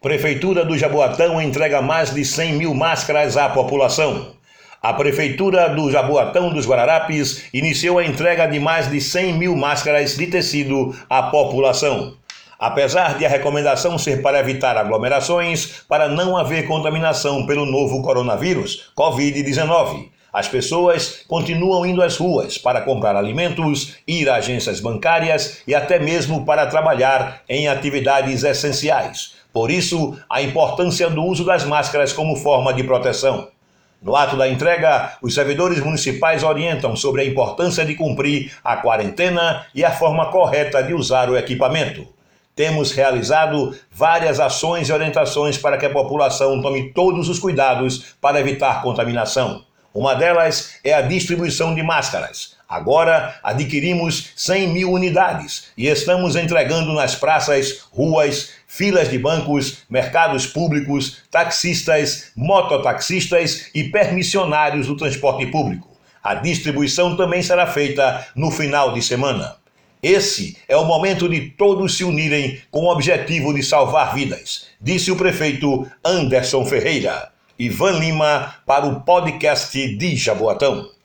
Prefeitura do Jaboatão entrega mais de 100 mil máscaras à população. A Prefeitura do Jaboatão dos Guararapes iniciou a entrega de mais de 100 mil máscaras de tecido à população. Apesar de a recomendação ser para evitar aglomerações, para não haver contaminação pelo novo coronavírus, Covid-19, as pessoas continuam indo às ruas para comprar alimentos, ir a agências bancárias e até mesmo para trabalhar em atividades essenciais. Por isso, a importância do uso das máscaras como forma de proteção. No ato da entrega, os servidores municipais orientam sobre a importância de cumprir a quarentena e a forma correta de usar o equipamento. Temos realizado várias ações e orientações para que a população tome todos os cuidados para evitar contaminação. Uma delas é a distribuição de máscaras. Agora adquirimos 100 mil unidades e estamos entregando nas praças, ruas, filas de bancos, mercados públicos, taxistas, mototaxistas e permissionários do transporte público. A distribuição também será feita no final de semana. Esse é o momento de todos se unirem com o objetivo de salvar vidas, disse o prefeito Anderson Ferreira. Ivan Lima para o podcast de Jaboatão.